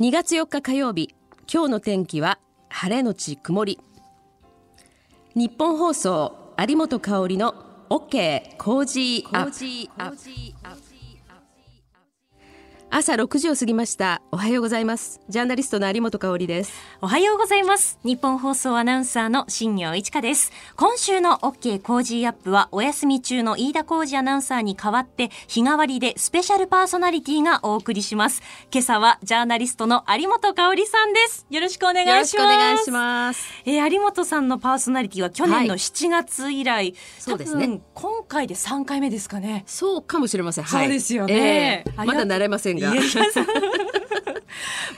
2月4日火曜日今日の天気は晴れのち曇り。ニッポン放送有本香の OK Cozy up。朝6時を過ぎました。おはようございます。ジャーナリストの有本香です。おはようございます。ニッポン放送アナウンサーの新行市佳です。今週の OK コージーアップはお休み中の飯田浩二アナウンサーに代わって日替わりでスペシャルパーソナリティがお送りします。今朝はジャーナリストの有本香里さんです。よろしくお願いします。よろしくお願いします。えー、有本さんのパーソナリティは去年の7月以来、はい、そうですね。今回で3回目ですかね。そうかもしれません、はい、そうですよね、えー、まだ慣れませんが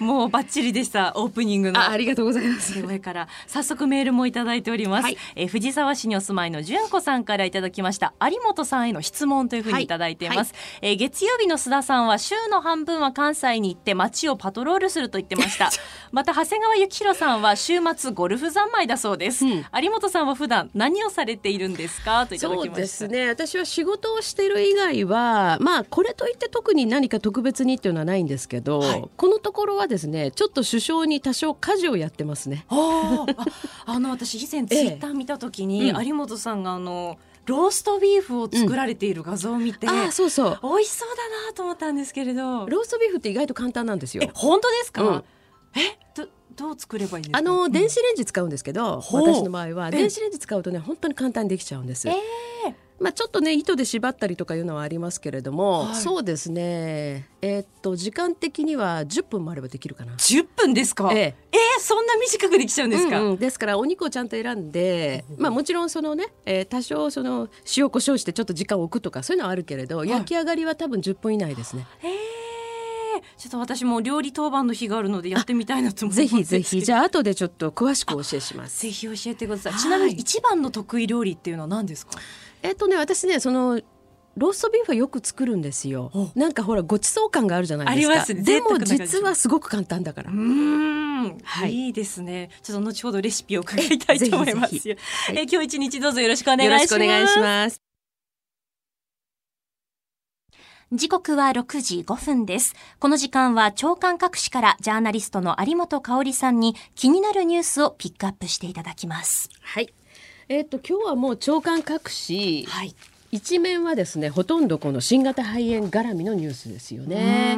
もうバッチリでしたオープニングの。ありがとうございます。上から早速メールもいただいております、はい、え藤沢市にお住まいの純子さんからいただきました有本さんへの質問というふうにい。ただいています、はい。はい、え月曜日の須田さんは週の半分は関西に行って街をパトロールすると言ってました。また長谷川幸宏さんは週末ゴルフ三昧だそうです、うん、有本さんは普段何をされているんですかといただきました。そうですね。私は仕事をしている以外はまあこれといって特に何か特別にっていうのはないんですけど、このところはですねちょっと首相に多少家事をやってますね。ああの私以前ツイッター見た時に、ええ、有本さんがあのローストビーフを作られている画像を見て、うん、あそうそう。美味しそうだなと思ったんですけれど。ローストビーフって意外と簡単なんですよ。え本当ですか、うん、えどどう作ればいいんですか？あの電子レンジ使うんですけど、う。ん、私の場合は電子レンジ使うとね本当に簡単にできちゃうんです。えーまあ、ちょっとね糸で縛ったりとかいうのはありますけれども、はい、そうですね。えー、っと時間的には10分もあればできるかな。10分ですか？ええ。えー、そんな短くできちゃうんですか、うんうん、ですからお肉をちゃんと選んで、まあ、もちろんそのね、えー、多少その塩コショウしてちょっと時間を置くとかそういうのはあるけれど、はい、焼き上がりは多分10分以内ですね。えー。ちょっと私も料理当番の日があるのでやってみたいなと思います。ぜひぜひ。じゃあ後でちょっと詳しくお教えします。ぜひ教えてください。ちなみに一番の得意料理っていうのは何ですか？えっとね私ねそのローストビーフはよく作るんですよ。なんかほらごちそう感があるじゃないですか。あります、ね、でも実はすごく簡単だから。うん、はい、いいですね。ちょっと後ほどレシピを伺いたいと思います。ぜひえ今日一日どうぞよろしくお願いします。よろしくお願いします。時刻は6時5分です。この時間は長官各紙からジャーナリストの有本香里さんに気になるニュースをピックアップしていただきます。はい。えっ、ー、と今日はもう長官各紙、はい、一面はですねほとんどこの新型肺炎絡みのニュースですよね。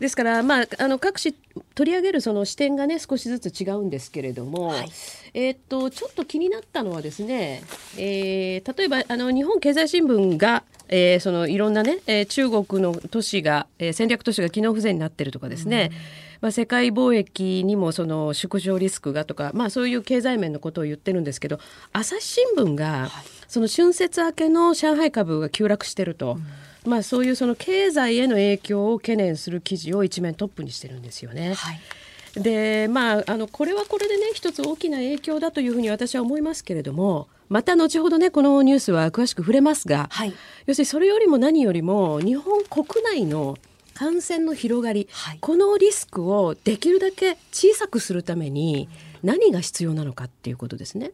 ですから、まあ、あの各紙取り上げるその視点がね少しずつ違うんですけれども、はい、えっとちょっと気になったのはですね、えー、例えばあの日本経済新聞がえー、そのいろんなね、えー、中国の都市が、えー、戦略都市が機能不全になってるとかですね、まあ、世界貿易にもその縮小リスクがとか、まあ、そういう経済面のことを言ってるんですけど朝日新聞が、その春節明けの上海株が急落してると。まあ、そういうその経済への影響を懸念する記事を一面トップにしてるんですよね。はいでまあ、あのこれはこれでね一つ大きな影響だというふうに私は思いますけれどもまた後ほどねこのニュースは詳しく触れますが、はい、要するにそれよりも何よりも日本国内の感染の広がり、はい、このリスクをできるだけ小さくするために何が必要なのかっていうことですね。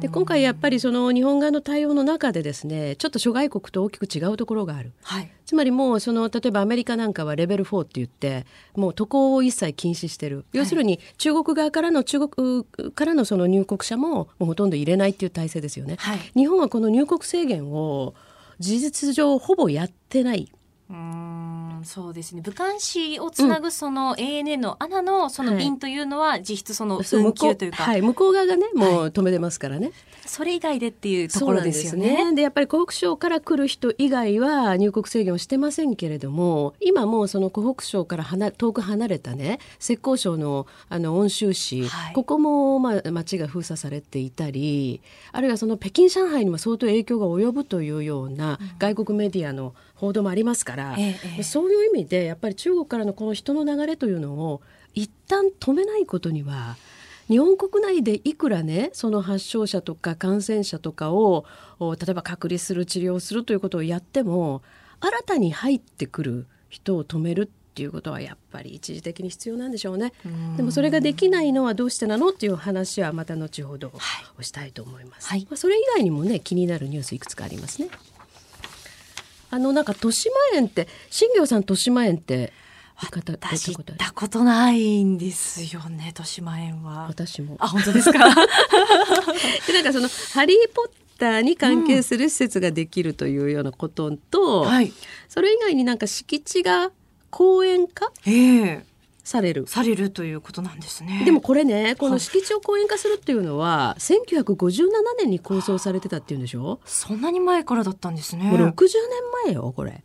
で今回やっぱりその日本側の対応の中でですねちょっと諸外国と大きく違うところがある。はい、つまりもうその例えばアメリカなんかはレベル4って言ってもう渡航を一切禁止してる、要するに中国側からの中国からのその入国者ももうほとんど入れないっていう体制ですよね、はい、日本はこの入国制限を事実上ほぼやってないうんそうですね。武漢市をつなぐその ANA の穴のその便というのは実質その運休というか、はい、向こう側がねもう止めてますからね、はい、それ以外でっていうところですよね。で、ね、やっぱり湖北省から来る人以外は入国制限をしてませんけれども今もうその湖北省から離遠く離れたね浙江省のあの温州市、はい、ここもまあ町が封鎖されていたりあるいはその北京上海にも相当影響が及ぶというような外国メディアの報道もありますから、ええ、そういう意味でやっぱり中国からのこの人の流れというのを一旦止めないことには日本国内でいくらねその発症者とか感染者とかを例えば隔離する治療するということをやっても新たに入ってくる人を止めるっていうことはやっぱり一時的に必要なんでしょうね。でもそれができないのはどうしてなのっていう話はまた後ほどをしたいと思います。はい、まあ、それ以外にもね気になるニュースいくつかありますね。あのなんか豊島園って新業さん豊島園って私行ったことないんですよね豊島園は。私も。あ本当ですか？でなんかその「ハリー・ポッター」に関係する施設ができるというようなことと、うんはい、それ以外になんか敷地が公園化、えー、される。されるということなんですね。でもこれねこの敷地を公園化するっていうのは、はい、1957年に構想されてたっていうんでしょ？そんなに前からだったんですね。もう60年前よこれ。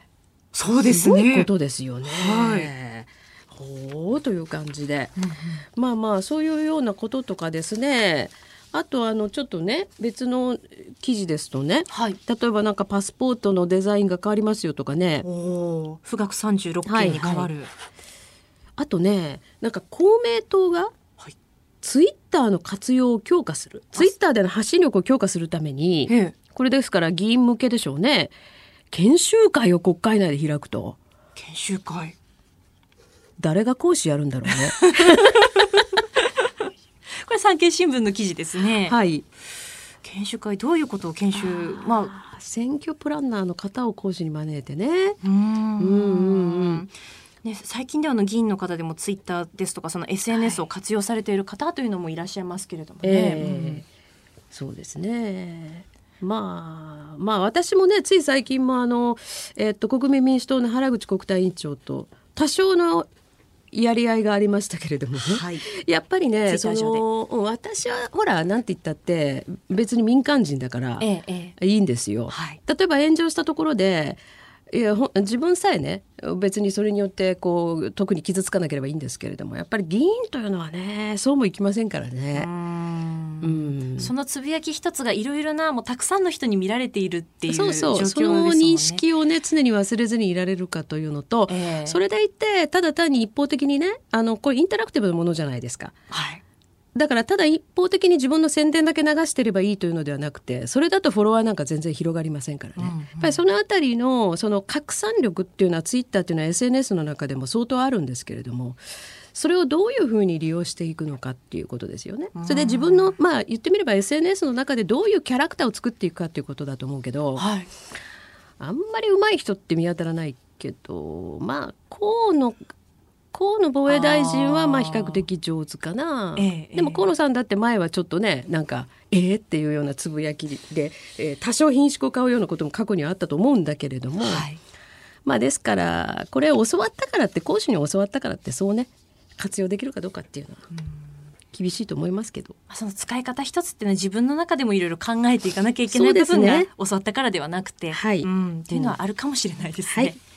そうですね。すごいことですよね。はい。ほうという感じで、まあまあそういうようなこととかですね。あとあのちょっとね別の記事ですとね、はい、例えばなんかパスポートのデザインが変わりますよとかね。お富岳36件に変わる、はいはい、あとねなんか公明党がツイッターの活用を強化するツイッターでの発信力を強化するためにこれですから議員向けでしょうね研修会を国会内で開くと。研修会誰が講師やるんだろうね。これ産経新聞の記事ですね。はい。研修会どういうことを研修まあ選挙プランナーの方を講師に招いてね。うんうんうんね、最近ではの議員の方でもツイッターですとかその SNS を活用されている方というのもいらっしゃいますけれどもね。えーうん、そうですね。まあ、まあ私もねつい最近もあの、えっと国民民主党の原口国対委員長と多少のやり合いがありましたけれどもね、はい、やっぱりねその私はほらなんて言ったって別に民間人だから、ええ、いいんですよ、はい、例えば炎上したところでいや自分さえね別にそれによってこう特に傷つかなければいいんですけれどもやっぱり議員というのはねそうもいきませんからね。うん、そのつぶやき一つがいろいろなもうたくさんの人に見られているっていうね。そうそうその認識をね常に忘れずにいられるかというのと、えー、それでいてただ単に一方的にねあのこれインタラクティブなものじゃないですか。はいだからただ一方的に自分の宣伝だけ流してればいいというのではなくてそれだとフォロワーなんか全然広がりませんからね、うんうん、やっぱりそのあたりのその拡散力っていうのはツイッターっていうのは SNS の中でも相当あるんですけれどもそれをどういうふうに利用していくのかっていうことですよね。それで自分のまあ言ってみれば SNS の中でどういうキャラクターを作っていくかっていうことだと思うけど、はい、あんまり上手い人って見当たらないけどまあ河野河野防衛大臣はまあ比較的上手かな、ええ、でも河野さんだって前はちょっとねなんかええっていうようなつぶやきで、えー、多少品種を買うようなことも過去にはあったと思うんだけれども、はい、まあですからこれを教わったからって講師に教わったからってそうね活用できるかどうかっていうのは。厳しいと思いますけど。その使い方一つっていうのは自分の中でもいろいろ考えていかなきゃいけない部分が教わったからではなくて、はい、うん、っていうのはあるかもしれないですね。はい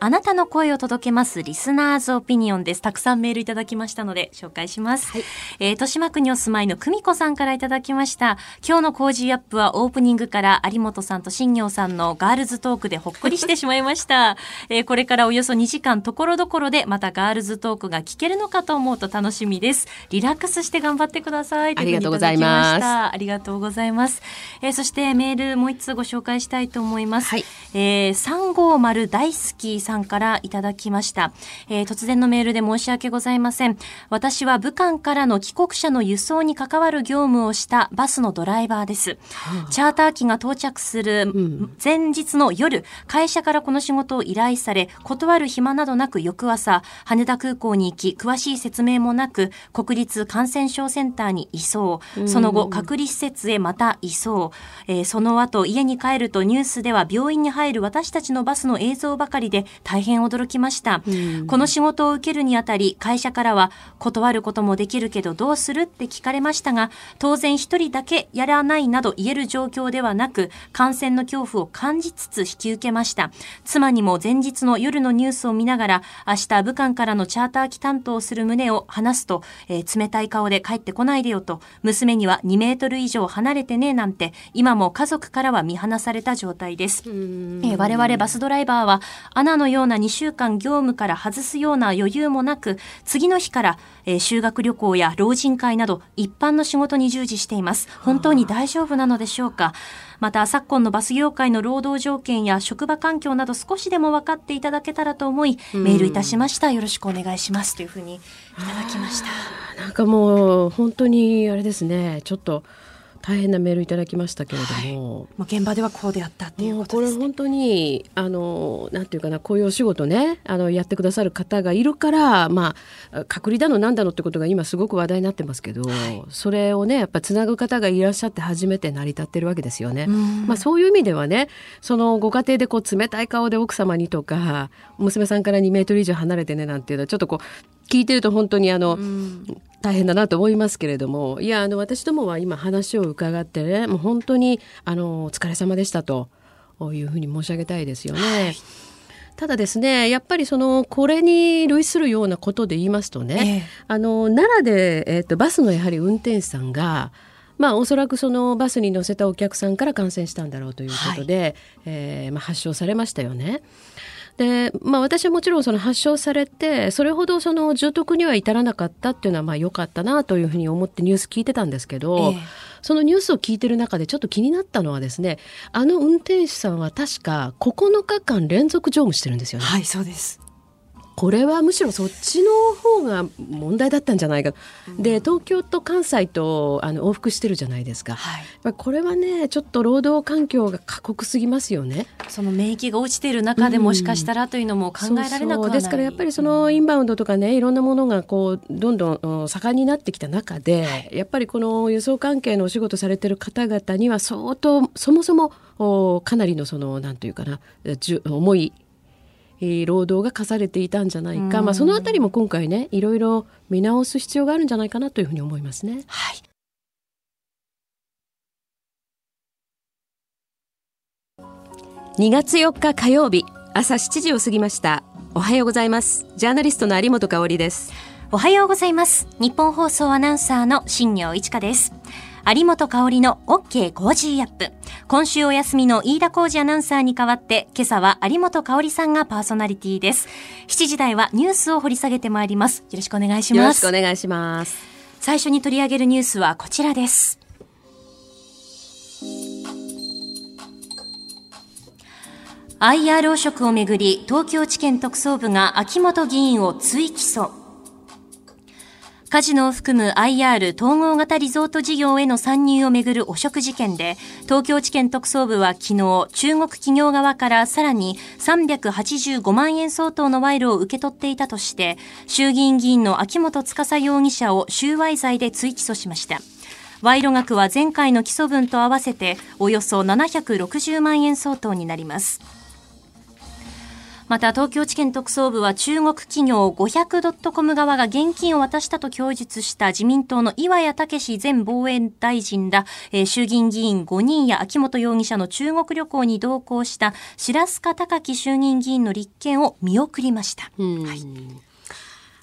あなたの声を届けますリスナーズオピニオンです。たくさんメールいただきましたので紹介します。はい、えー、豊島区にお住まいの久美子さんからいただきました。今日の Cozy up はオープニングから有本さんと新行さんのガールズトークでほっこりしてしまいました。えー、これからおよそ2時間ところどころでまたガールズトークが聞けるのかと思うと楽しみです。リラックスして頑張ってください。ありがとうございます。ありがとうございます。えー、そしてメールもう一つご紹介したいと思います。はい、えー、350大好きさんからいただきました、えー、突然のメールで申し訳ございません。私は武漢からの帰国者の輸送に関わる業務をしたバスのドライバーです。チャーター機が到着する前日の夜、会社からこの仕事を依頼され、断る暇などなく翌朝、羽田空港に行き、詳しい説明もなく、国立感染症センターに移送。その後、隔離施設へまた移送。えー、その後、家に帰るとニュースでは病院に入る私たちのバスの映像ばかりで大変驚きました。この仕事を受けるにあたり、会社からは、断ることもできるけどどうする？って聞かれましたが、当然一人だけやらないなど言える状況ではなく、感染の恐怖を感じつつ引き受けました。妻にも前日の夜のニュースを見ながら、明日武漢からのチャーター機担当する旨を話すと、えー、冷たい顔で帰ってこないでよと、娘には2メートル以上離れてねなんて、今も家族からは見放された状態です。えー、我々バスドライバーは、アナのような2週間業務から外すような余裕もなく、次の日から、えー、修学旅行や老人会など一般の仕事に従事しています。本当に大丈夫なのでしょうかまた、昨今のバス業界の労働条件や職場環境など少しでも分かっていただけたらと思い、メールいたしました。よろしくお願いします。というふうにいただきました。なんかもう、本当にあれですね、ちょっと、大変なメールいただきましたけれども、はい、もう現場ではこうであったっていうことです、ね、これ本当にあのなんていうかなこういうお仕事ねあのやってくださる方がいるからまあ隔離だのなんだのってことが今すごく話題になってますけど、はい、それをねやっぱつなぐ方がいらっしゃって初めて成り立ってるわけですよね。まあそういう意味ではねそのご家庭でこう冷たい顔で奥様にとか娘さんから2メートル以上離れてねなんていうのはちょっとこう聞いてると本当にあの、大変だなと思いますけれどもいやあの私どもは今話を伺ってねもう本当にあのお疲れ様でしたというふうに申し上げたいですよね。はいただですねやっぱりそのこれに類するようなことで言いますとね、えあの奈良で、えーと、バスのやはり運転手さんがまあ、おそらくそのバスに乗せたお客さんから感染したんだろうということで、はい、えー、まあ、発症されましたよね。で、まあ、私はもちろんその発症されてそれほどその重篤には至らなかったっていうのはまあ良かったなというふうに思ってニュース聞いてたんですけど、えそのニュースを聞いてる中でちょっと気になったのはですねあの運転手さんは確か9日間連続乗務してるんですよね。はいそうですこれはむしろそっちの方が問題だったんじゃないか、うん、で東京と関西とあの往復してるじゃないですか、はい、これはねちょっと労働環境が過酷すぎますよね。その免疫が落ちている中でもしかしたらというのも考えられなくはない、うん、ですからやっぱりそのインバウンドとかねいろんなものがこうどんどん盛んになってきた中で、はい、やっぱりこの輸送関係のお仕事されてる方々には相当そもそもかなりのそのなんというかな重いえ労働が課されていたんじゃないか、まあ、そのあたりも今回ねいろいろ見直す必要があるんじゃないかなというふうに思いますね。はい。2月4日火曜日朝7時を過ぎました。おはようございます。ジャーナリストの有本香です。おはようございます。ニッポン放送アナウンサーの新行市佳です有本香の OK Cozy up。今週お休みの飯田浩二アナウンサーに代わって、今朝は有本香里さんがパーソナリティです。7時台はニュースを掘り下げてまいります。よろしくお願いします。よろしくお願いします。最初に取り上げるニュースはこちらです。IR 汚職をめぐり、東京地検特捜部が秋元議員を追起訴。カジノを含む IR 統合型リゾート事業への参入をめぐる汚職事件で、東京地検特捜部は昨日、中国企業側からさらに385万円相当の賄賂を受け取っていたとして、衆議院議員の秋元司容疑者を収賄罪で追起訴しました。賄賂額は前回の起訴分と合わせておよそ760万円相当になります。また東京地検特捜部は中国企業500 .com 側が現金を渡したと供述した自民党の岩谷武前防衛大臣ら、えー、衆議院議員5人や秋元容疑者の中国旅行に同行した白須賀貴樹衆議院議員の立件を見送りました。はい、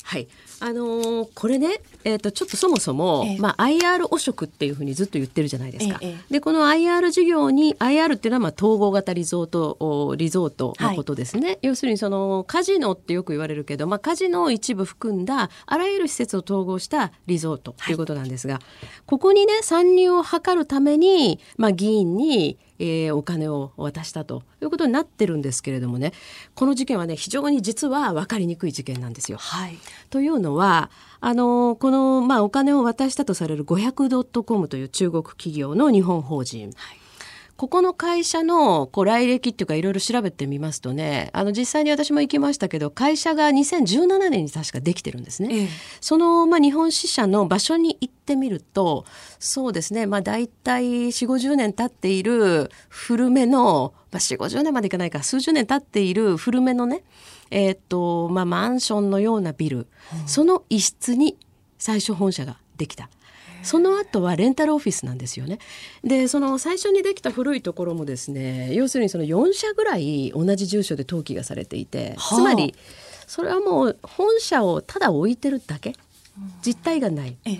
はいあのー、これね、えーと、ちょっとそもそも、ええ、まあ、IR 汚職っていうふうにずっと言ってるじゃないですか。え、でこの IR 事業に IR っていうのはまあ統合型リゾートリゾートのことですね、はい、要するにそのカジノってよく言われるけど、まあ、カジノを一部含んだあらゆる施設を統合したリゾートということなんですが、はい、ここにね参入を図るために、まあ、議員にえー、お金を渡したということになってるんですけれどもねこの事件はね非常に実は分かりにくい事件なんですよ。はい、というのはあのこの、まあ、お金を渡したとされる 500.com という中国企業の日本法人。はいここの会社のこう来歴っていうかいろいろ調べてみますとねあの実際に私も行きましたけど会社が2017年に確かできてるんですね。ええ、その、まあ、日本支社の場所に行ってみるとそうですねまあ大体4 5 0年経っている古めの、まあ、4 5 0年までいかないか数十年経っている古めのねえー、っとまあ、マンションのようなビル、うん、その一室に最初本社ができた。その後はレンタルオフィスなんですよね。でその最初にできた古いところもですね要するにその4社ぐらい同じ住所で登記がされていて、はあ、つまりそれはもう本社をただ置いてるだけ？実態がない、ええ、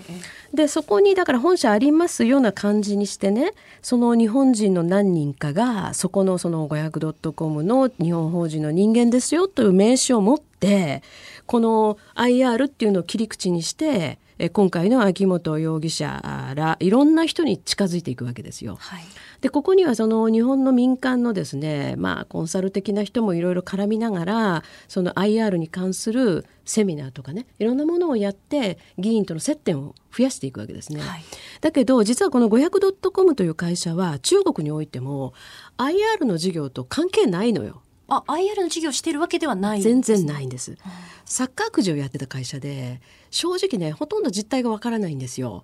でそこにだから本社ありますような感じにしてねその日本人の何人かがそこのその 500.com の日本法人の人間ですよという名刺を持ってこの IR っていうのを切り口にしてえ今回の秋元容疑者らいろんな人に近づいていくわけですよ。はい、でここにはその日本の民間のですね、まあ、コンサル的な人もいろいろ絡みながらその IR に関するセミナーとかねいろんなものをやって議員との接点を増やしていくわけですね。はい、だけど実はこの 500.com という会社は中国においても IR の事業と関係ないのよ。あ IR の事業してるわけではない、ね、全然ないんです。サッカーくじをやってた会社で正直ねほとんど実態がわからないんですよ。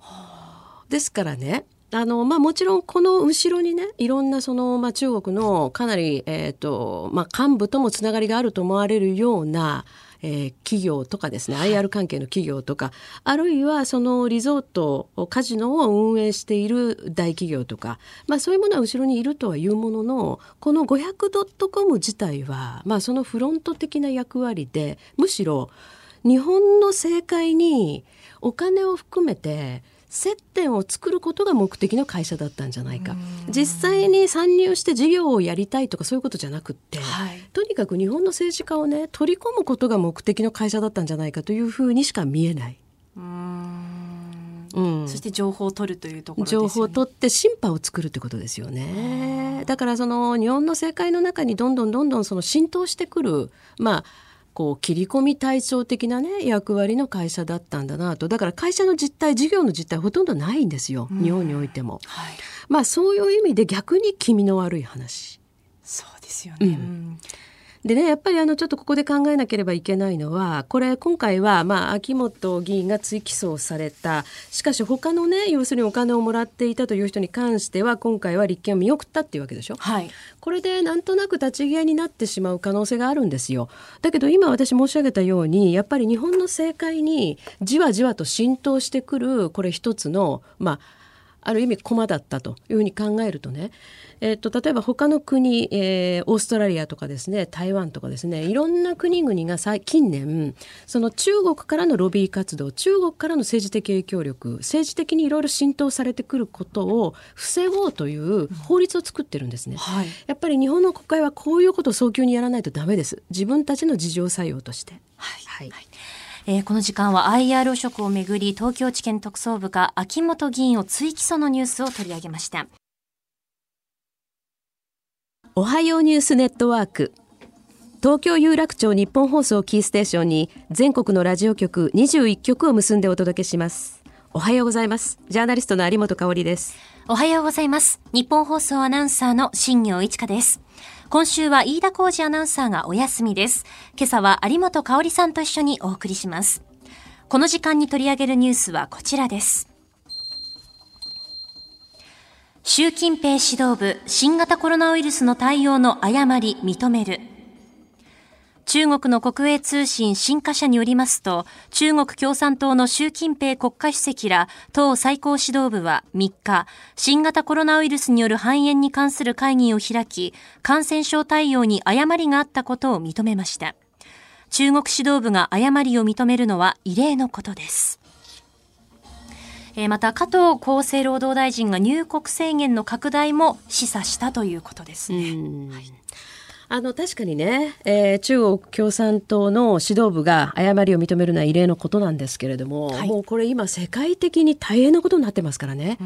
ですからねあのまあ、もちろんこの後ろにねいろんなその、まあ、中国のかなり、えーとまあ、幹部ともつながりがあると思われるようなえー、企業とかですね、はい、IR 関係の企業とかあるいはそのリゾートカジノを運営している大企業とか、まあ、そういうものは後ろにいるとはいうもののこの 500.com 自体は、まあ、そのフロント的な役割でむしろ日本の政界にお金を含めて接点を作ることが目的の会社だったんじゃないか。実際に参入して事業をやりたいとかそういうことじゃなくって、はい、とにかく日本の政治家をね取り込むことが目的の会社だったんじゃないかというふうにしか見えない。うん、そして情報を取るというところ、ね、情報を取って審判を作るってことですよね。だからその日本の政界の中にどんどんどんどんその浸透してくるまあこう切り込み対照的なね役割の会社だったんだなと。だから会社の実態事業の実態ほとんどないんですよ、うん、日本においても、はい、まあそういう意味で逆に気味の悪い話。そうですよね、うんでねやっぱりあのちょっとここで考えなければいけないのはこれ今回はまあ秋元議員が追起訴されたしかし他のね要するにお金をもらっていたという人に関しては今回は立件を見送ったっていうわけでしょ？はい、これでなんとなく立ち消えになってしまう可能性があるんですよ。だけど今私申し上げたようにやっぱり日本の政界にじわじわと浸透してくるこれ一つのまあある意味駒だったというふうに考えるとねえっと、例えば他の国、えー、オーストラリアとかですね台湾とかですねいろんな国々が近年その中国からのロビー活動中国からの政治的影響力政治的にいろいろ浸透されてくることを防ごうという法律を作ってるんですね、はい、やっぱり日本の国会はこういうことを早急にやらないとダメです。自分たちの事情作用として。はい、はいえー、この時間は IR 職をめぐり東京地検特捜部が秋元議員を追起訴のニュースを取り上げました。おはようニュースネットワーク。東京有楽町日本放送キーステーションに全国のラジオ局21局を結んでお届けします。おはようございます。ジャーナリストの有本香里です。おはようございます。日本放送アナウンサーの新業一華です今週は飯田浩二アナウンサーがお休みです。今朝は有本香里さんと一緒にお送りします。この時間に取り上げるニュースはこちらです。習近平指導部新型コロナウイルスの対応の誤り認める。中国の国営通信新華社によりますと、中国共産党の習近平国家主席ら党最高指導部は3日、新型コロナウイルスによる肺炎に関する会議を開き、感染症対応に誤りがあったことを認めました。中国指導部が誤りを認めるのは異例のことです。えー、また加藤厚生労働大臣が入国制限の拡大も示唆したということですね。はいあの確かにね、えー、中国共産党の指導部が誤りを認めるのは異例のことなんですけれども、はい、もうこれ今世界的に大変なことになってますからね。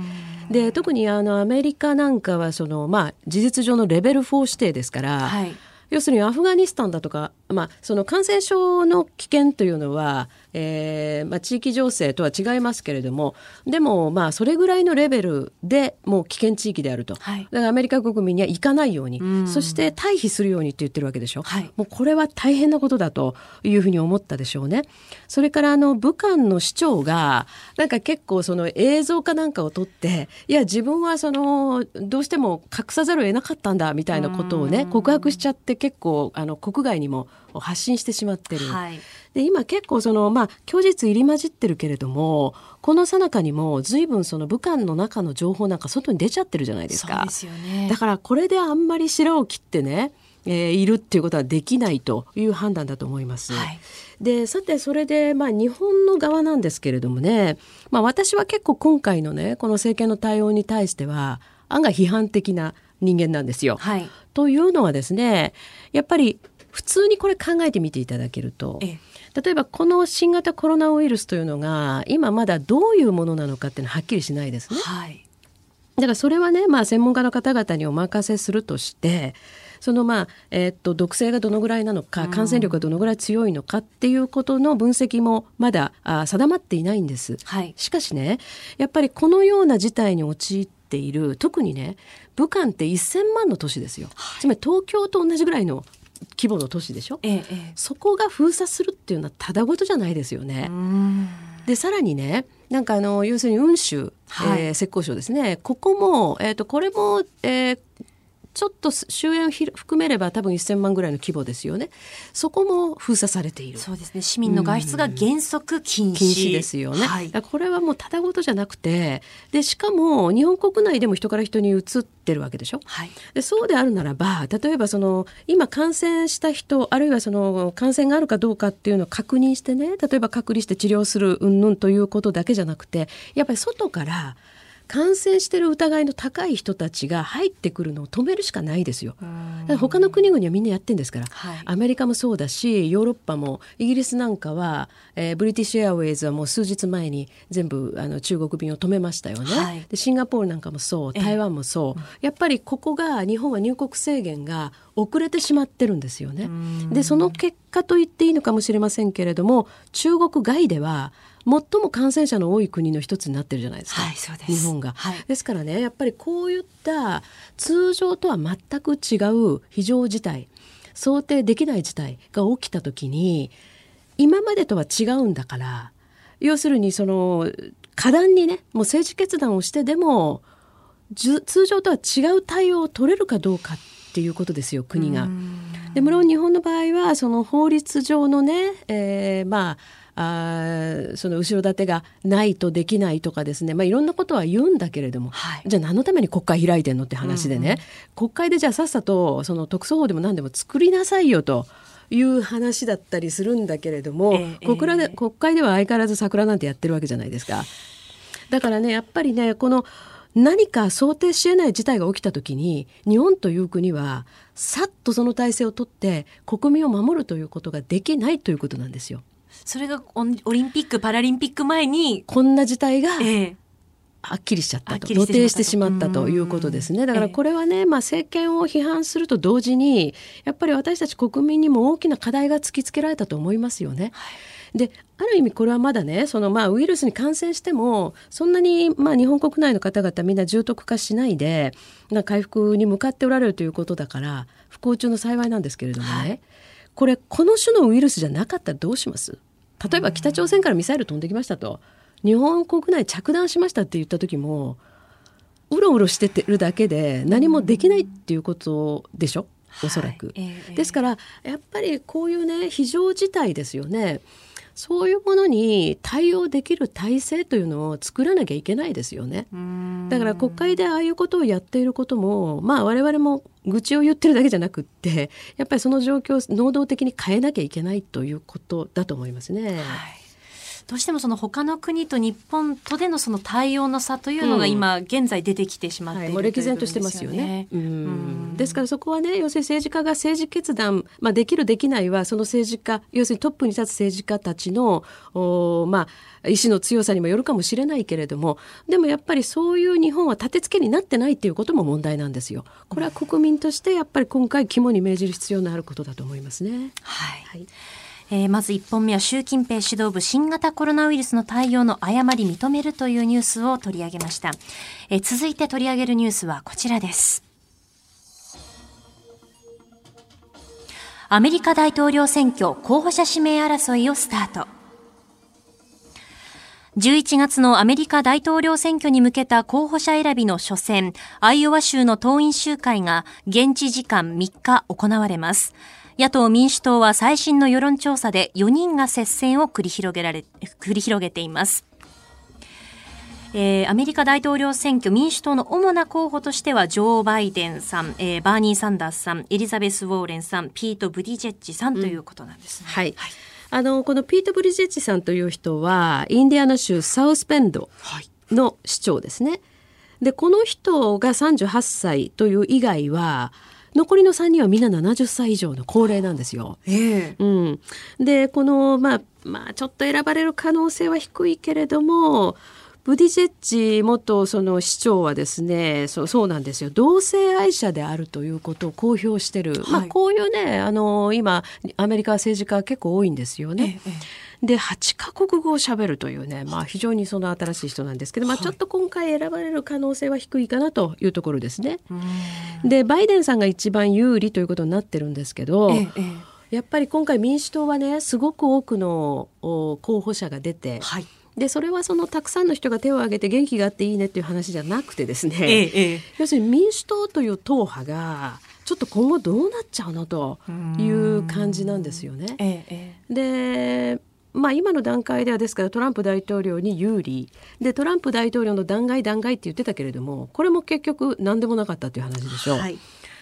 で特にあのアメリカなんかはその、まあ、事実上のレベル4指定ですから、はい、要するにアフガニスタンだとか、まあ、その感染症の危険というのはえーまあ、地域情勢とは違いますけれどもでもまあそれぐらいのレベルでもう危険地域であると、はい、だからアメリカ国民には行かないように、うそして退避するようにって言ってるわけでしょ、はい、もうこれは大変なことだというふうに思ったでしょうね。それからあの武漢の市長がなんか結構その映像かなんかを撮っていや自分はそのどうしても隠さざるを得なかったんだみたいなことをね告白しちゃって結構あの国外にも発信してしまってる。はいで今結構そのまあ虚実入り混じってるけれどもこの最中にも随分その武漢の中の情報なんか外に出ちゃってるじゃないですか。すね、だからこれであんまり白を切ってねえー、いるっていうことはできないという判断だと思います。はい、でさてそれで、まあ、日本の側なんですけれどもね、まあ、私は結構今回のねこの政権の対応に対しては案外批判的な人間なんですよ。はい、というのはですねやっぱり普通にこれ考えてみていただけると。ええ例えばこの新型コロナウイルスというのが今まだどういうものなのかっていうのははっきりしないですね。はい、だからそれはね、まあ、専門家の方々にお任せするとしてそのまあ、えー、っと毒性がどのぐらいなのか感染力がどのぐらい強いのかっていうことの分析もまだあ定まっていないんです、はい、しかしねやっぱりこのような事態に陥っている特にね武漢って1000万の都市ですよ、はい、つまり東京と同じぐらいの規模の都市でしょ、ええ、そこが封鎖するっていうのはただごとじゃないですよね。でさらにねなんかあの要するに雲州、はい、えー、浙江省ですね。ここも、えーと、これも、えー、ちょっと終焉を含めれば多分1000万ぐらいの規模ですよね。そこも封鎖されている。そうですね。市民の外出が原則禁止。禁止ですよね。はい、これはもうただごとじゃなくて、で、しかも日本国内でも人から人に移ってるわけでしょ？はい、でそうであるならば、例えばその、今感染した人、あるいはその感染があるかどうかっていうのを確認してね、例えば隔離して治療する云々ということだけじゃなくて、やっぱり外から、感染してる疑いの高い人たちが入ってくるのを止めるしかないですよ。他の国々はみんなやってんですから、はい、アメリカもそうだしヨーロッパもイギリスなんかは、えー、ブリティッシュエアウェイズはもう数日前に全部あの中国便を止めましたよね。はい、でシンガポールなんかもそう台湾もそう、えー、やっぱりここが日本は入国制限が遅れてしまってるんですよね。でその結果と言っていいのかもしれませんけれども中国外では最も感染者の多い国の一つになってるじゃないですか、はい、そうです。日本が、はい、ですからねやっぱりこういった通常とは全く違う非常事態想定できない事態が起きた時に今までとは違うんだから要するにその果断にねもう政治決断をしてでも通常とは違う対応を取れるかどうかっていうことですよ国が。で無論日本の場合はその法律上のね、えー、まああその後ろ盾がないとできないとかですね、まあ、いろんなことは言うんだけれども、はい、じゃあ何のために国会開いてんのって話でね、うんうん、国会でじゃあさっさとその特措法でも何でも作りなさいよと。いう話だったりするんだけれども、えー、国で国会では相変わらず桜なんてやってるわけじゃないですか。だからねやっぱりねこの何か想定しえない事態が起きた時に日本という国はさっとその体制を取って国民を守るということができないということなんですよ。それがオリンピック・パラリンピック前にこんな事態が、はっきりしちゃったと。露呈してしまったと。いうことですね。だからこれはね、まあ、政権を批判すると同時にやっぱり私たち国民にも大きな課題が突きつけられたと思いますよね。である意味これはまだねそのまあウイルスに感染してもそんなにまあ日本国内の方々みんな重篤化しないでな回復に向かっておられるということだから不幸中の幸いなんですけれどもね、はい、これこの種のウイルスじゃなかったらどうします？例えば北朝鮮からミサイル飛んできましたと。日本国内着弾しましたって言った時もうろうろしてるだけで何もできないっていうことでしょ？おそらく、はい。えー、ですからやっぱりこういうね非常事態ですよね。そういうものに対応できる体制というのを作らなきゃいけないですよね。だから国会でああいうことをやっていることも、まあ我々も愚痴を言ってるだけじゃなくって、やっぱりその状況を能動的に変えなきゃいけないということだと思いますね。はいどうしてもその他の国と日本とでのその対応の差というのが今現在出てきてしまっている、うんはい、歴然としてますよね。うん、ですからそこはね要するに政治家が政治決断、まあ、できるできないはその政治家要するにトップに立つ政治家たちのお、まあ、意志の強さにもよるかもしれないけれどもでもやっぱりそういう日本は立て付けになってないっていうことも問題なんですよ。これは国民としてやっぱり今回肝に銘じる必要のあることだと思いますね。はい、はいえー、まず1本目は習近平指導部新型コロナウイルスの対応の誤り認めるというニュースを取り上げました。えー、続いて取り上げるニュースはこちらです。アメリカ大統領選挙候補者指名争いをスタート。11月のアメリカ大統領選挙に向けた候補者選びの初戦、アイオワ州の党員集会が現地時間3日行われます。野党民主党は最新の世論調査で4人が接戦を繰り広げられ、繰り広げています。えー、アメリカ大統領選挙民主党の主な候補としてはジョー・バイデンさん、えー、バーニー・サンダースさんエリザベス・ウォーレンさんピート・ブディジェッジさんということなんですね。うん、はい、はい、あのこのピート・ブディジェッジさんという人はインディアナ州サウスペンドの市長ですね。でこの人が38歳という以外は残りの3人はみんな70歳以上の高齢なんですよ。えうん、でこのまあまあちょっと選ばれる可能性は低いけれどもブディジェッジ元その市長はですねそうそうなんですよ。同性愛者であるということを公表してる、はい、まあ、こういうねあの今アメリカ政治家結構多いんですよね。ええ、で8カ国語をしゃべるというね、まあ、非常にその新しい人なんですけど、まあ、ちょっと今回選ばれる可能性は低いかなというところですね。でバイデンさんが一番有利ということになってるんですけど。えやっぱり今回民主党はねすごく多くの候補者が出て、はい、でそれはそのたくさんの人が手を挙げて元気があっていいねっていう話じゃなくてですね、ええ、要するに民主党という党派がちょっと今後どうなっちゃうのという感じなんですよね。え、でまあ、今の段階ではですからトランプ大統領に有利でトランプ大統領の弾劾弾劾って言ってたけれどもこれも結局何でもなかったという話でしょう。はい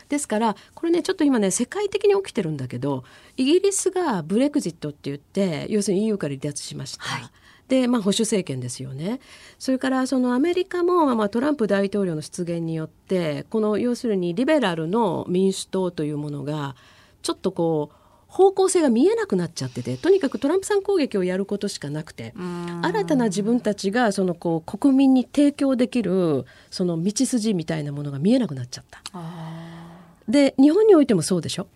ですからこれねちょっと今ね世界的に起きてるんだけどイギリスがブレクジットって言って要するに EU から離脱しました。はいで、まあ、保守政権ですよね。それからそのアメリカも、まあ、トランプ大統領の出現によってこの要するにリベラルの民主党というものがちょっとこう方向性が見えなくなっちゃっててとにかくトランプさん攻撃をやることしかなくて新たな自分たちがそのこう国民に提供できるその道筋みたいなものが見えなくなっちゃった。で日本においてもそうでしょ？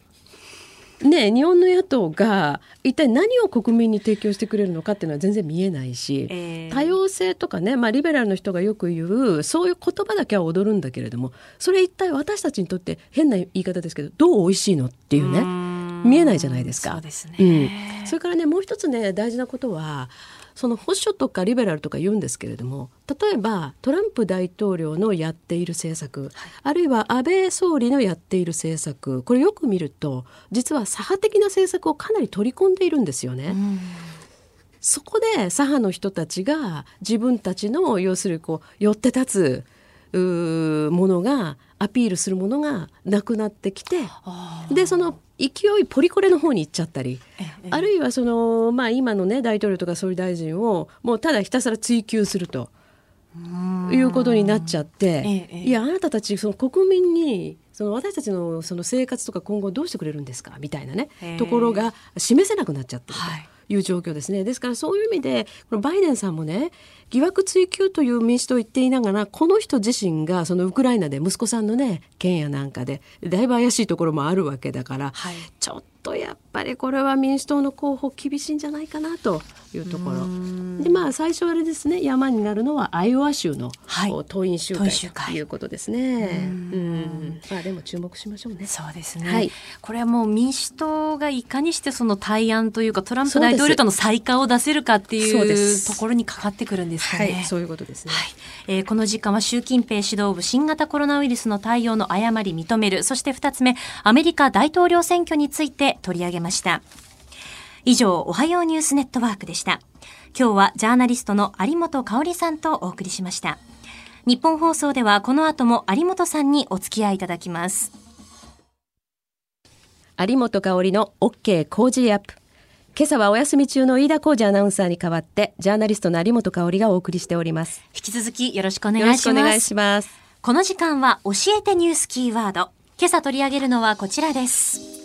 ね、日本の野党が一体何を国民に提供してくれるのかっていうのは全然見えないし、えー、多様性とかね、まあ、リベラルの人がよく言うそういう言葉だけは踊るんだけれどもそれ一体私たちにとって変な言い方ですけどどう美味しいのっていうね見えないじゃないですか。そうですね、うん、それからねもう一つね大事なことはその保守とかリベラルとか言うんですけれども例えばトランプ大統領のやっている政策、はい、あるいは安倍総理のやっている政策これよく見ると実は左派的な政策をかなり取り込んでいるんですよね。そこで左派の人たちが自分たちの要するこう寄って立つものがアピールするものがなくなってきてでその勢いポリコレの方に行っちゃったり、あるいはその、まあ、今の、ね、大統領とか総理大臣をもうただひたすら追及するということになっちゃって、いやあなたたちその国民にその私たちのその生活とか今後どうしてくれるんですかみたいなねところが示せなくなっちゃってると。はいいう状況ですね。ですからそういう意味でこのバイデンさんもね疑惑追及という民主党を言っていながらこの人自身がそのウクライナで息子さんのね件やなんかでだいぶ怪しいところもあるわけだから、はい、ちょっとやっぱりこれは民主党の候補厳しいんじゃないかなというところ。でまあ最初あれですね山になるのはアイオワ州の、はい、党員集会。ということですね。うん。まあでも注目しましょうね。そうですね。はい、これはもう民主党がいかにしてその対案というかトランプ大統領との再化を出せるかっていうところにかかってくるんですかね。はい、そういうことですね。はい、えー、この時間は習近平指導部新型コロナウイルスの対応の誤り認める。そして二つ目アメリカ大統領選挙について取り上げました。以上、おはようニュースネットワークでした。今日はジャーナリストの有本香里さんとお送りしました。日本放送ではこの後も有本さんにお付き合いいただきます。有本香里の OK 工事アップ。今朝はお休み中の飯田浩二アナウンサーに代わってジャーナリストの有本香里がお送りしております引き続きよろしくお願いしますお願いしますこの時間は教えてニュースキーワード今朝取り上げるのはこちらです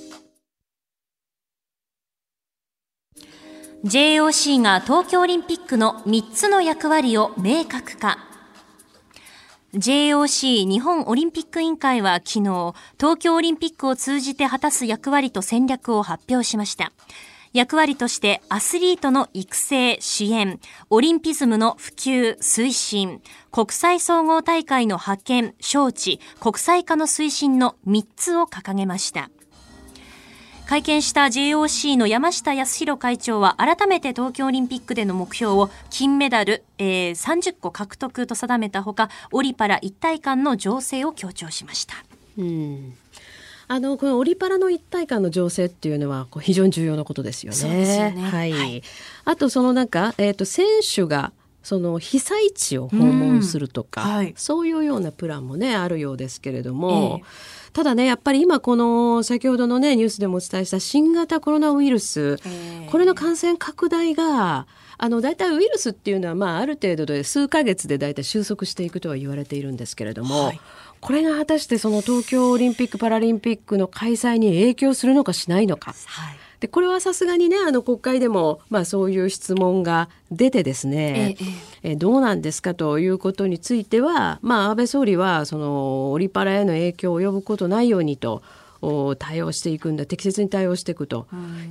JOC が東京オリンピックの3つの役割を明確化。JOC 日本オリンピック委員会は昨日、東京オリンピックを通じて果たす役割と戦略を発表しました。役割としてアスリートの育成、支援、オリンピズムの普及、推進、国際総合大会の派遣、招致、国際化の推進の3つを掲げました。会見した JOC の山下康弘会長は改めて東京オリンピックでの目標を金メダル、えー、30個獲得と定めたほかオリパラ一体感の情勢を強調しました。うん。あのこのオリパラの一体感の情勢っていうのは非常に重要なことですよね。よね。はい、はい、あとそのなんか、えーと、選手がその被災地を訪問するとか、うん。はい、そういうようなプランもねあるようですけれども、えー、ただねやっぱり今この先ほどのねニュースでもお伝えした新型コロナウイルス、えー、これの感染拡大があの大体ウイルスっていうのは、まあ、ある程度で数ヶ月で大体収束していくとは言われているんですけれども、はい、これが果たしてその東京オリンピック・パラリンピックの開催に影響するのかしないのか。はいでこれはさすがにねあの国会でも、まあ、そういう質問が出てですね、えええどうなんですかということについては、まあ、安倍総理はそのオリパラへの影響を及ぶことないようにと対応していくんだ適切に対応していくと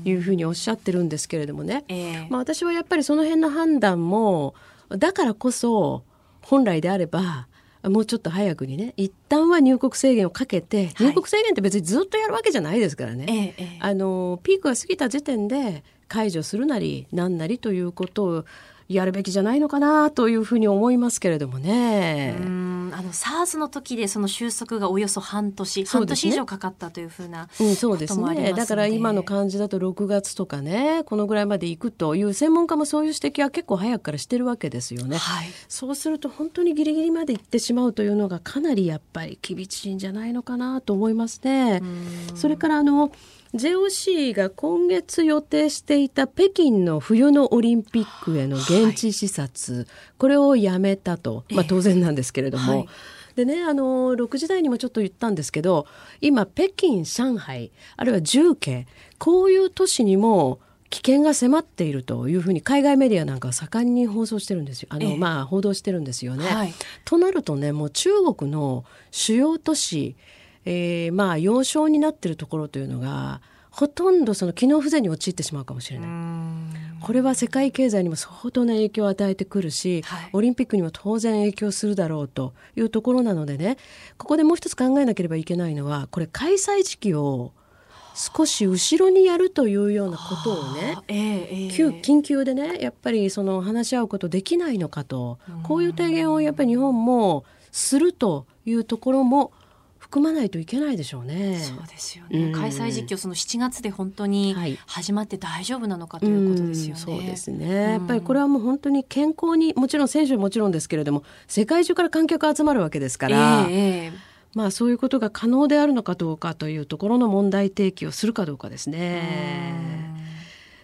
いうふうにおっしゃってるんですけれどもね、え。まあ、私はやっぱりその辺の判断もだからこそ本来であればもうちょっと早くにね一旦は入国制限をかけて、入国制限って別にずっとやるわけじゃないですからね、え、あのピークが過ぎた時点で解除するなりなんなりということをやるべきじゃないのかなというふうに思いますけれどもね。うんあの SARS の時でその収束がおよそ半年、ね、半年以上かかったというふうな、うん、そうですね。だから今の感じだと6月とかねこのぐらいまで行くという専門家もそういう指摘は結構早くからしてるわけですよね。はい、そうすると本当にギリギリまで行ってしまうというのがかなりやっぱり厳しいんじゃないのかなと思いますね。それからあの JOC が今月予定していた北京の冬のオリンピックへの現地視察、はい、これをやめたと、まあ、当然なんですけれども。はい、でね、あの6時台にもちょっと言ったんですけど今北京上海あるいは重慶こういう都市にも危険が迫っているというふうに海外メディアなんか盛んに放送してるんですよ。あの、まあ報道してるんですよね。はい、となるとねもう中国の主要都市えー、まあ要衝になっているところというのがほとんどその機能不全に陥ってしまうかもしれない。これは世界経済にも相当な影響を与えてくるし、はい、オリンピックにも当然影響するだろうというところなのでねここでもう一つ考えなければいけないのはこれ開催時期を少し後ろにやるというようなことをね、えーえー、緊急でねやっぱりその話し合うことできないのかとこういう提言をやっぱり日本もするというところも含まないといけないでしょうね。そうですよね。うん、開催実況その7月で本当に始まって大丈夫なのかということですよね。うん、そうですね。やっぱりこれはもう本当に健康にもちろん選手はもちろんですけれども世界中から観客集まるわけですから。えー、まあそういうことが可能であるのかどうかというところの問題提起をするかどうかですね。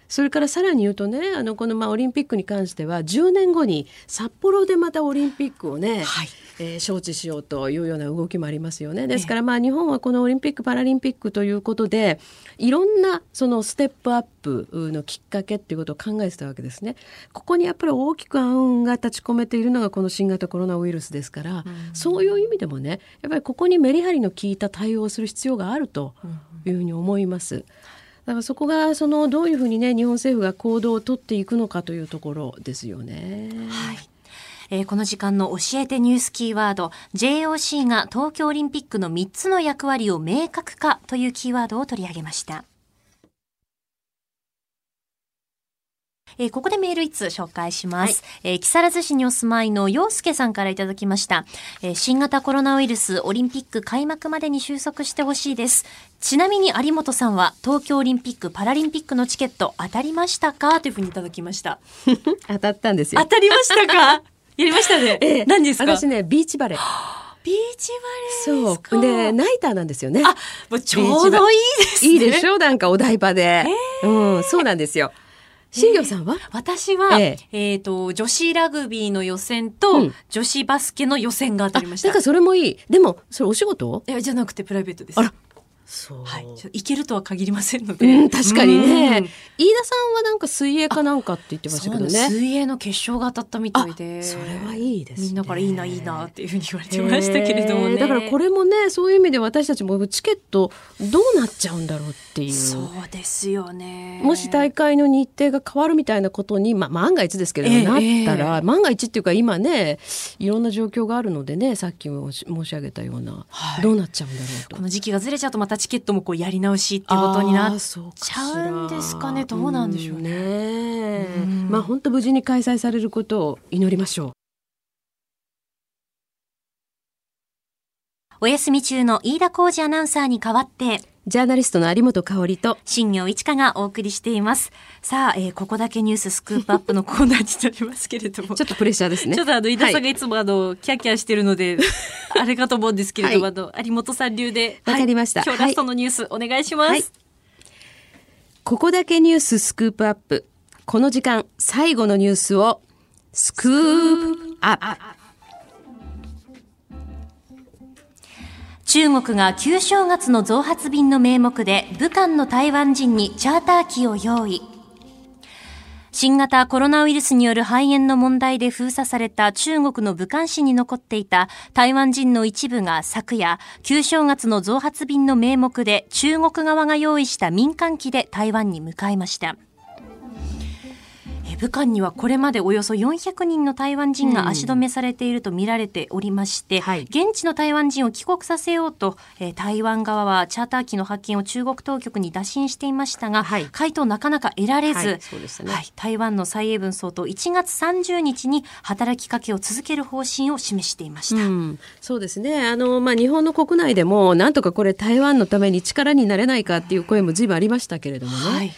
それからさらに言うとねあのこのまあオリンピックに関しては10年後に札幌でまたオリンピックをね、はいえー、招致しようというような動きもありますよね。ですからまあ日本はこのオリンピック・パラリンピックということでいろんなそのステップアップのきっかけっていうことを考えてたわけですね。ここにやっぱり大きく暗雲が立ち込めているのがこの新型コロナウイルスですから、うん、そういう意味でもねやっぱりここにメリハリの効いた対応をする必要があるというふうに思います。だからそこがそのどういうふうにね日本政府が行動を取っていくのかというところですよね。はいえー、この時間の教えてニュースキーワード JOC が東京オリンピックの3つの役割を明確化というキーワードを取り上げました。えー、ここでメール一通紹介します。はい、えー、木更津市にお住まいの陽介さんからいただきました、えー、新型コロナウイルスオリンピック開幕までに収束してほしいです。ちなみに有本さんは東京オリンピック・パラリンピックのチケット当たりましたか？というふうにいただきました。当たったんですよ。当たりましたか？やりましたね。ええ、何ですか？私ね、ビーチバレー。ビーチバレーそう。で、ナイターなんですよね。あ、もうちょうどいいですね。いいでしょ？なんかお台場で。えー、うん、そうなんですよ。新業さんは、私は、えっ、ー、と、女子ラグビーの予選と、女子バスケの予選が当たりました。だからそれもいい。でも、それお仕事？いや、じゃなくてプライベートです。あら、はい、いけるとは限りませんので、うん、確かにね、飯田さんはなんか水泳かなんかって言ってましたけどね。水泳の決勝が当たったみたいで。それはいいです、ね、みんなからいいないいなっていうふうに言われてましたけれどもね。だからこれもねそういう意味で私たちもチケットどうなっちゃうんだろうっていう。そうですよね。もし大会の日程が変わるみたいなことに、まあ、万が一ですけれども、なったら、万が一っていうか今ねいろんな状況があるのでねさっきも申し上げたような、はい、どうなっちゃうんだろうと。この時期がずれちゃうとまたチケットもこうやり直しっていうことになっちゃうんですかねどうなんでしょうね。まあ本当無事に開催されることを祈りましょう。お休み中の飯田浩二アナウンサーに代わって、ジャーナリストの有本香里と新業一華がお送りしています。さあ、えー、ここだけニューススクープアップのコーナーになりますけれども。ちょっとプレッシャーですね。ちょっとあの、飯田さんがいつもあの、はい、キャキャしてるので、あれかと思うんですけれども、はい、あの、有本さん流で。わ、かりました。今日ラストのニュース、お願いします、ここだけニューススクープアップ。この時間、最後のニュースを、スクープアップ。中国が旧正月の増発便の名目で武漢の台湾人にチャーター機を用意。新型コロナウイルスによる肺炎の問題で封鎖された中国の武漢市に残っていた台湾人の一部が昨夜、旧正月の増発便の名目で中国側が用意した民間機で台湾に向かいました。武漢にはこれまでおよそ400人の台湾人が足止めされていると見られておりまして、うんはい、現地の台湾人を帰国させようと、えー、台湾側はチャーター機の発見を中国当局に打診していましたが、はい、回答なかなか得られず、はいね、台湾の蔡英文総統1月30日に働きかけを続ける方針を示していました。うん、そうですね。あの、まあ、日本の国内でもなんとかこれ台湾のために力になれないかっていう声も随分ありましたけれどもね。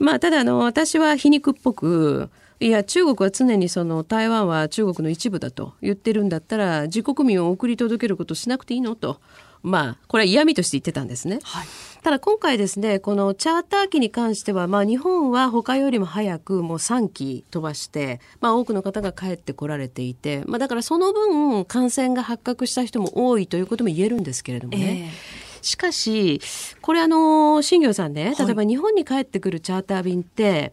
まあ、ただあの私は皮肉っぽくいや中国は常にその台湾は中国の一部だと言ってるんだったら自国民を送り届けることしなくていいのと。まあ、これは嫌味として言ってたんですね。はい、ただ今回ですね、このチャーター機に関しては、まあ日本は他よりも早くもう3機飛ばして、まあ多くの方が帰ってこられていて、まあだからその分感染が発覚した人も多いということも言えるんですけれどもね。えーしかし、これあの、新業さんね、例えば日本に帰ってくるチャーター便って、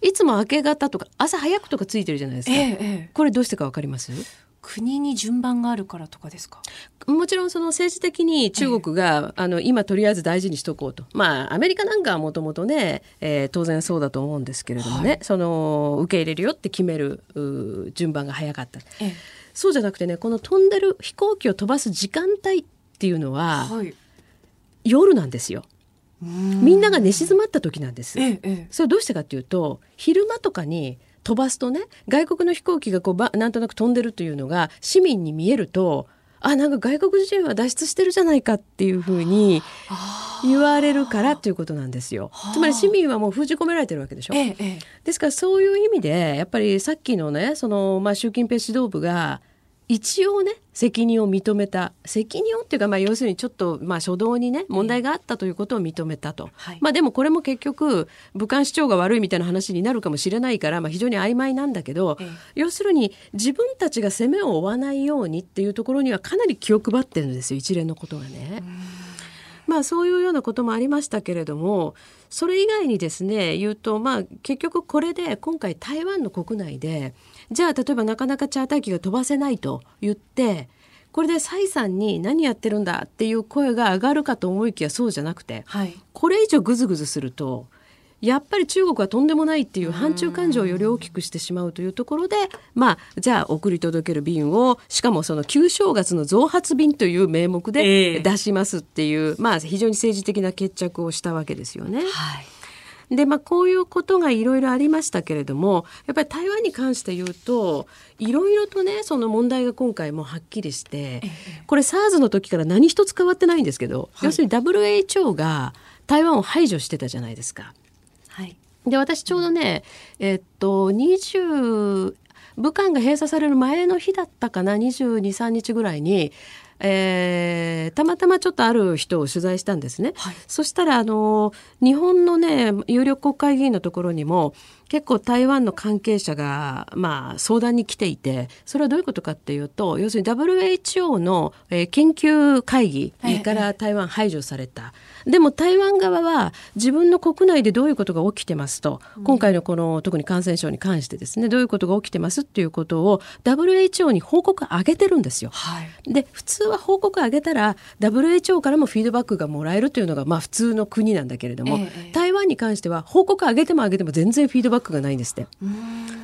いつも明け方とか朝早くとかついてるじゃないですか。ええ、これどうしてかわかります？国に順番があるからとかですか？もちろんその政治的に中国が、えあの今とりあえず大事にしとこうと。まあアメリカなんかはもともとね、えー、当然そうだと思うんですけれどもね、はい、その受け入れるよって決める順番が早かった、え、そうじゃなくてねこの飛んでる飛行機を飛ばす時間帯っていうのは、はい、夜なんですよ。みんなが寝静まった時なんです。ええ、それどうしてかっていうと昼間とかに飛ばすとね外国の飛行機がこうばなんとなく飛んでるというのが市民に見えるとあなんか外国人は脱出してるじゃないかっていうふうに言われるからっていうことなんですよ。つまり市民はもう封じ込められてるわけでしょ。ええ、ですからそういう意味でやっぱりさっきのねその、まあ、習近平指導部が一応ね責任を認めた。責任をっていうか、まあ、要するにちょっと、まあ、初動にね問題があったということを認めたと、はい、まあ、でもこれも結局武漢市長が悪いみたいな話になるかもしれないから、まあ、非常に曖昧なんだけど、ええ、要するに自分たちが攻めを負わないようにっていうところにはかなり気を配ってるんですよ一連のことがね。まあそういうようなこともありましたけれどもそれ以外にですね言うとまあ結局これで今回台湾の国内でじゃあ例えばなかなかチャーター機が飛ばせないと言ってこれで蔡さんに何やってるんだっていう声が上がるかと思いきやそうじゃなくて、はい、これ以上グズグズするとやっぱり中国はとんでもないっていう反中感情をより大きくしてしまうというところでまあじゃあ送り届ける便をしかもその旧正月の増発便という名目で出しますっていう、えー、まあ非常に政治的な決着をしたわけですよね。はいでまあこういうことがいろいろありましたけれどもやっぱり台湾に関して言うといろいろとねその問題が今回もはっきりしてこれ SARS の時から何一つ変わってないんですけど、はい、要するに WHO が台湾を排除してたじゃないですか。はい、で私ちょうどねえっと20武漢が閉鎖される前の日だったかな2 2 3日ぐらいにえー、たまたまちょっとある人を取材したんですね。はい、そしたらあの日本のね有力国会議員のところにも結構台湾の関係者が、まあ、相談に来ていてそれはどういうことかっていうと要するに WHO の、えー、研究会議から台湾排除された。でも台湾側は自分の国内でどういうことが起きてますと、今回のこの特に感染症に関してですねどういうことが起きてますっていうことを WHO に報告上げてるんですよ。はい、で普通は報告上げたら WHO からもフィードバックがもらえるというのがまあ普通の国なんだけれども、ええ、台湾に関しては報告上げても上げても全然フィードバックがないんですって。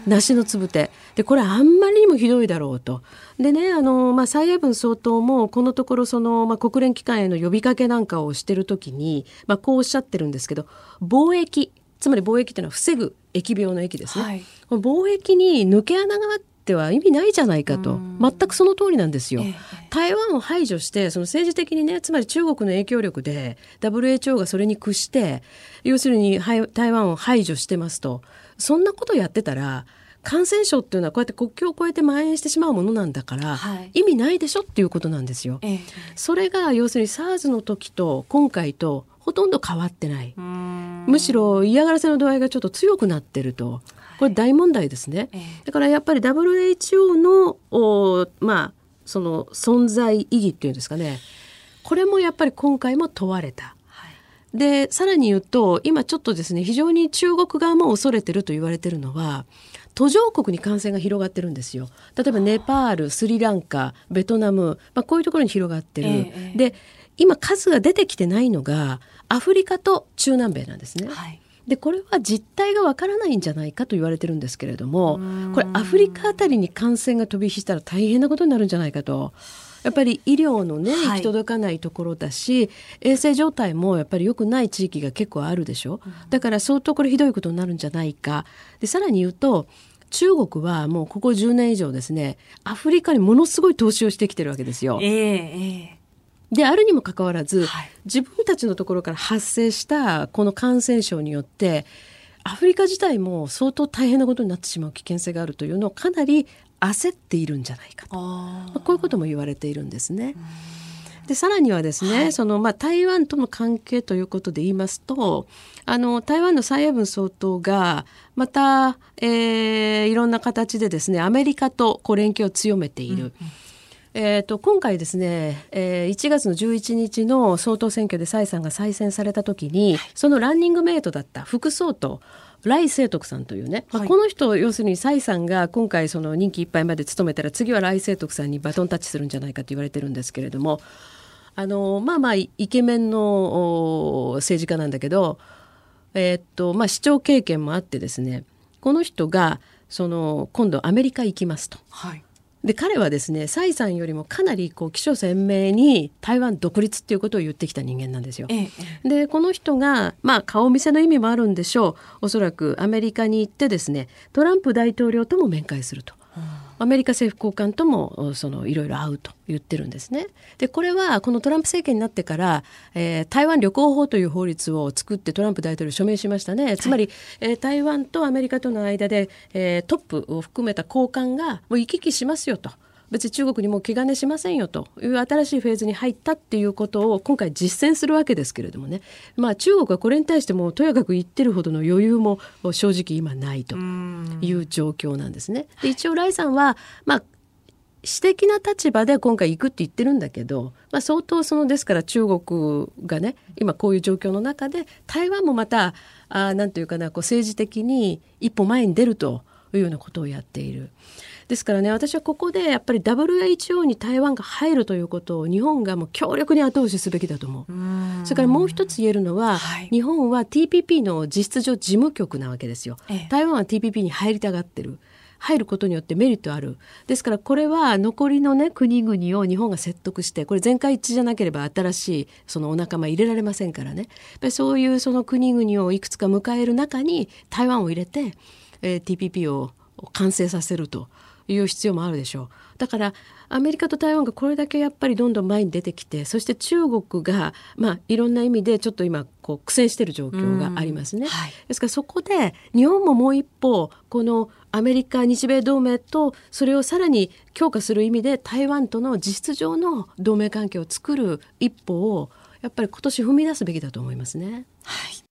梨のつぶてでこれあんまりにもひどいだろうと。でねあの、まあ、蔡英文総統もこのところその、まあ、国連機関への呼びかけなんかをしてる時に、まあ、こうおっしゃってるんですけど貿易つまり貿易というのは防ぐ疫病の疫ですね、はい、貿易に抜け穴があっっては意味ないじゃないかと。全くその通りなんですよ。台湾を排除してその政治的にねつまり中国の影響力で WHO がそれに屈して要するに台湾を排除してますと。そんなことやってたら感染症っていうのはこうやって国境を越えて蔓延してしまうものなんだから、はい、意味ないでしょっていうことなんですよ。ええ、それが要するに SARS の時と今回とほとんど変わってない。むしろ嫌がらせの度合いがちょっと強くなってると。これ大問題ですね。え、だからやっぱり WHO のおまあその存在意義っていうんですかね。これもやっぱり今回も問われた。でさらに言うと今ちょっとですね非常に中国側も恐れてると言われてるのは途上国に感染が広がってるんですよ。例えばネパール、スリランカ、ベトナム、まあ、こういうところに広がってる。えー、で、今数が出てきてないのがアフリカと中南米なんですね。はいでこれは実態がわからないんじゃないかと言われてるんですけれどもこれアフリカあたりに感染が飛び火したら大変なことになるんじゃないかと。やっぱり医療のね行き届かないところだし、はい、衛生状態もやっぱり良くない地域が結構あるでしょ、だから相当これひどいことになるんじゃないかでさらに言うと中国はもうここ10年以上ですねアフリカにものすごい投資をしてきてるわけですよ。えー、えーであるにもかかわらず、はい、自分たちのところから発生したこの感染症によってアフリカ自体も相当大変なことになってしまう危険性があるというのをかなり焦っているんじゃないかと、まあ、こういうことも言われているんですね。でさらにはですね、はい、そのまあ、台湾との関係ということで言いますとあの台湾の蔡英文総統がまた、えー、いろんな形でですねアメリカとこう連携を強めている。うんうん。えーと、今回ですね、えー、1月の11日の総統選挙で蔡さんが再選された時に、はい、そのランニングメイトだった副総統来清徳さんというね、まあ、この人要するに蔡さんが今回その任期いっぱいまで務めたら次は来清徳さんにバトンタッチするんじゃないかと言われてるんですけれどもあのまあまあイケメンの政治家なんだけど、えー、っとまあ、市長経験もあってですねこの人がその今度アメリカ行きますと。はいで彼はですね蔡さんよりもかなりこう起承鮮明に台湾独立っていうことを言ってきた人間なんですよ。ええ、でこの人がまあ顔見せの意味もあるんでしょうおそらくアメリカに行ってですねトランプ大統領とも面会すると。アメリカ政府高官ともそのいろいろ会うと言ってるんですね。でこれはこのトランプ政権になってから、えー、台湾旅行法という法律を作ってトランプ大統領署名しましたね。つまり、はい、えー、台湾とアメリカとの間で、えー、トップを含めた高官がもう行き来しますよと。別に中国にも気兼ねしませんよという新しいフェーズに入ったっていうことを今回実践するわけですけれどもね、まあ、中国はこれに対してもとやかく言ってるほどの余裕も正直今ないという状況なんですね。で一応ライさんは、まあ私的な立場で今回行くって言ってるんだけど、まあ、相当そのですから中国がね今こういう状況の中で台湾もまたあなんていうかなこう政治的に一歩前に出るというようなことをやっている。ですからね私はここでやっぱり WHO に台湾が入るということを日本がもう強力に後押しすべきだと思う。うそれからもう一つ言えるのは、はい、日本は TPP の実質上事務局なわけですよ。ええ、台湾は TPP に入りたがってる。入ることによってメリットある。ですからこれは残りのね国々を日本が説得してこれ全会一致じゃなければ新しいそのお仲間入れられませんからね。そういうその国々をいくつか迎える中に台湾を入れて、えー、TPP を完成させると。いう必要もあるでしょう。だからアメリカと台湾がこれだけやっぱりどんどん前に出てきてそして中国が、まあ、いろんな意味でちょっと今こう苦戦している状況がありますね。はい、ですからそこで日本ももう一歩このアメリカ日米同盟とそれをさらに強化する意味で台湾との実質上の同盟関係を作る一歩をやっぱり今年踏み出すべきだと思いますね。はい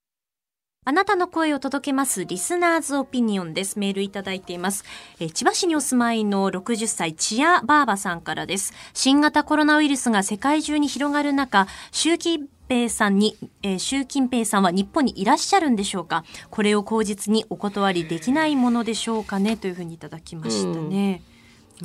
あなたの声を届けますリスナーズオピニオンです。メールいただいています。え千葉市にお住まいの60歳、チアバーバさんからです。新型コロナウイルスが世界中に広がる中、習近平さんに、えー、習近平さんは日本にいらっしゃるんでしょうか？これを口実にお断りできないものでしょうかね？というふうにいただきましたね。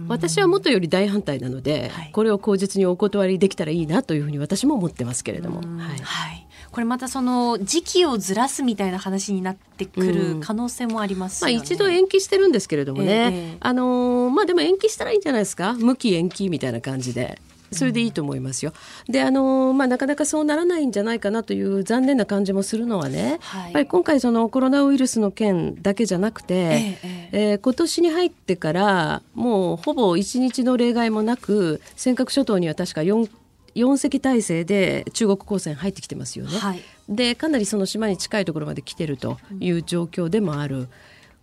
私は元より大反対なので、はい、これを口実にお断りできたらいいなというふうに私も思ってますけれども。はい、はいこれまたその時期をずらすみたいな話になってくる可能性もあります、ね。うん、まあ、一度延期してるんですけれどもね、えー、あのー、まあでも延期したらいいんじゃないですか？無期延期みたいな感じで。それでいいと思いますよ。であの、まあ、なかなかそうならないんじゃないかなという残念な感じもするのはね、はい、やっぱり今回そのコロナウイルスの件だけじゃなくて、えええー、今年に入ってからもうほぼ1日の例外もなく尖閣諸島には確か4 4隻体制で中国公船入ってきてますよね。はい、でかなりその島に近いところまで来てるという状況でもある。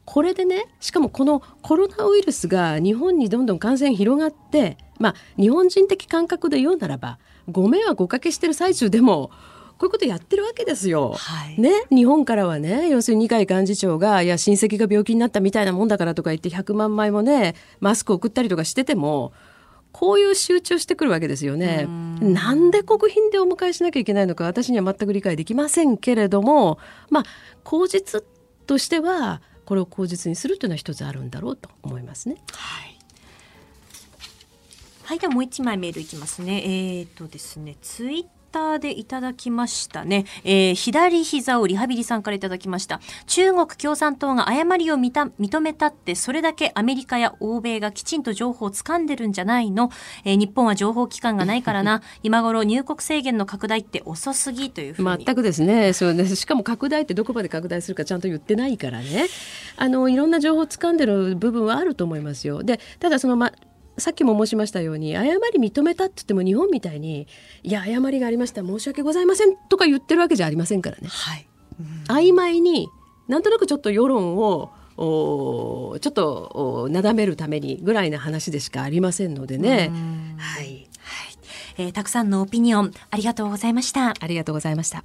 これでねしかもこのコロナウイルスが日本にどんどん感染広がってまあ日本人的感覚で言うならばご迷惑おかけしてる最中でもこういうことやってるわけですよ。はい、ね、日本からはね、要するに二階幹事長が、いや、親戚が病気になったみたいなもんだからとか言って100万枚もね、マスク送ったりとかしてても、こういう集中してくるわけですよね。なんで国賓でお迎えしなきゃいけないのか私には全く理解できませんけれども、まあ、口実としてはこれを口実にするというのは一つあるんだろうと思いますね。はい。はい、ではもう一枚メールいきますね。えっ、ー、とですね、ツイッターでいただきましたね。えー、左膝をリハビリさんからいただきました。中国共産党が誤りを認めたって、それだけアメリカや欧米がきちんと情報を掴んでるんじゃないの。えー、日本は情報機関がないからな。今頃入国制限の拡大って遅すぎというふうに。全くですね。そうです。しかも拡大ってどこまで拡大するかちゃんと言ってないからね。あの、いろんな情報を掴んでる部分はあると思いますよ。で、ただその、ま、さっきも申しましたように誤り認めたって言っても日本みたいにいや誤りがありました申し訳ございませんとか言ってるわけじゃありませんからね。はい、曖昧になんとなくちょっと世論をおちょっとなだめるためにぐらいな話でしかありませんのでね。はい、はいえー、たくさんのオピニオンありがとうございました。ありがとうございました。